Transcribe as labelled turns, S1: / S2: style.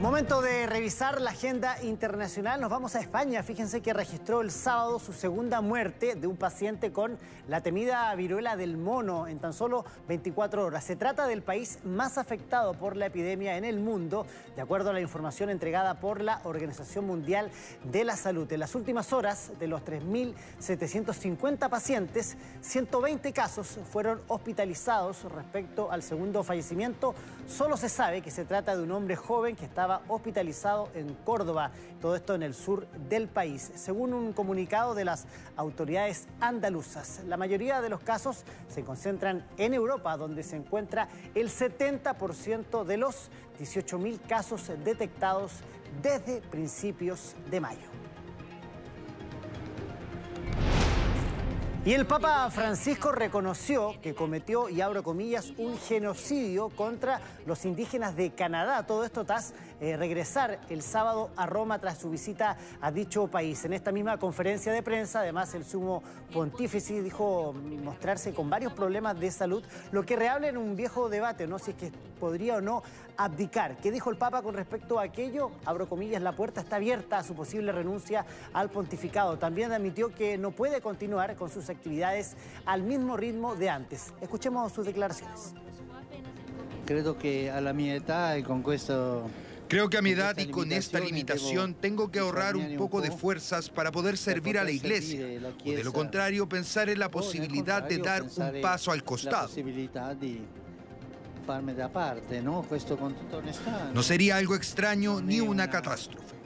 S1: Momento de revisar la agenda internacional. Nos vamos a España. Fíjense que registró el sábado su segunda muerte de un paciente con la temida viruela del mono en tan solo 24 horas. Se trata del país más afectado por la epidemia en el mundo, de acuerdo a la información entregada por la Organización Mundial de la Salud. En las últimas horas, de los 3.750 pacientes, 120 casos fueron hospitalizados respecto al segundo fallecimiento. Solo se sabe que se trata de un hombre joven que estaba hospitalizado en Córdoba, todo esto en el sur del país. Según un comunicado de las autoridades andaluzas, la mayoría de los casos se concentran en Europa, donde se encuentra el 70% de los 18.000 casos detectados desde principios de mayo. Y el Papa Francisco reconoció que cometió, y abro comillas, un genocidio contra los indígenas de Canadá. Todo esto tras eh, regresar el sábado a Roma tras su visita a dicho país. En esta misma conferencia de prensa, además, el sumo pontífice dijo mostrarse con varios problemas de salud, lo que rehabla en un viejo debate, ¿no? Si es que podría o no abdicar. ¿Qué dijo el Papa con respecto a aquello? Abro comillas, la puerta está abierta a su posible renuncia al pontificado. También admitió que no puede continuar con sus actividades al mismo ritmo de antes. Escuchemos sus declaraciones.
S2: Creo que a la mi edad y con esto
S3: Creo que a mi edad y con esta limitación tengo que ahorrar un poco de fuerzas para poder servir a la iglesia. O de lo contrario, pensar en la posibilidad de dar un paso al costado. No sería algo extraño ni una catástrofe.